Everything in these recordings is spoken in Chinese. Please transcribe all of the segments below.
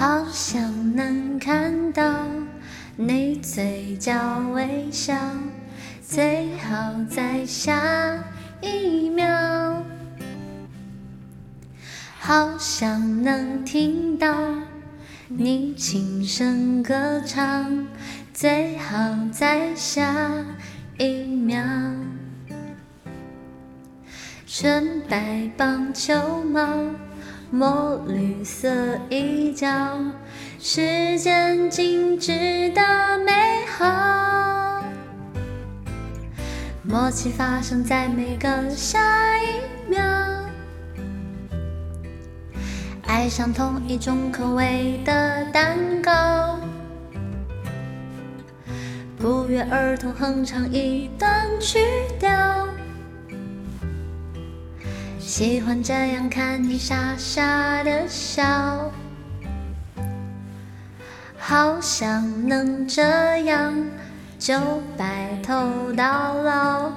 好想能看到你嘴角微笑，最好在下一秒。好想能听到你轻声歌唱，最好在下一秒。纯白棒球帽，墨绿色衣角，时间静止的美好，默契发生在每个下一秒。爱上同一种口味的蛋糕，不约而同哼唱一段曲调，喜欢这样看你傻傻的笑，好想能这样就白头到老，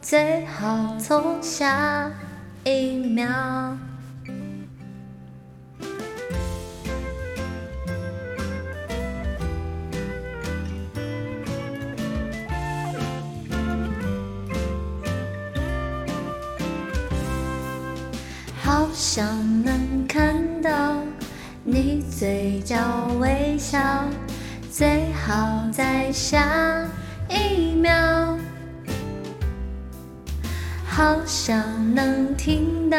最好从下一秒。好想能看到你嘴角微笑，最好在下一秒。好想能听到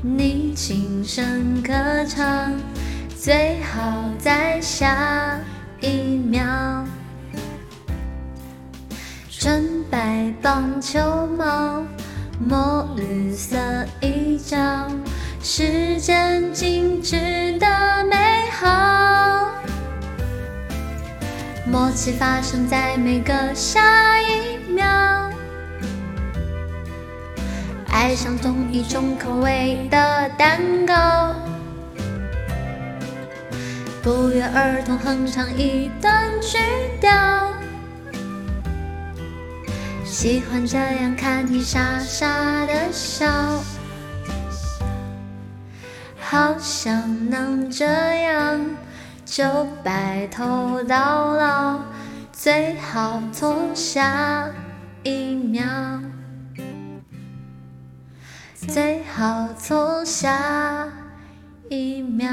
你轻声歌唱，最好在下一秒。纯白棒球帽。墨绿色衣角，时间静止的美好，默契发生在每个下一秒。爱上同一种口味的蛋糕，不约而同哼唱一段曲调。喜欢这样看你傻傻的笑，好想能这样就白头到老，最好从下一秒，最好从下一秒。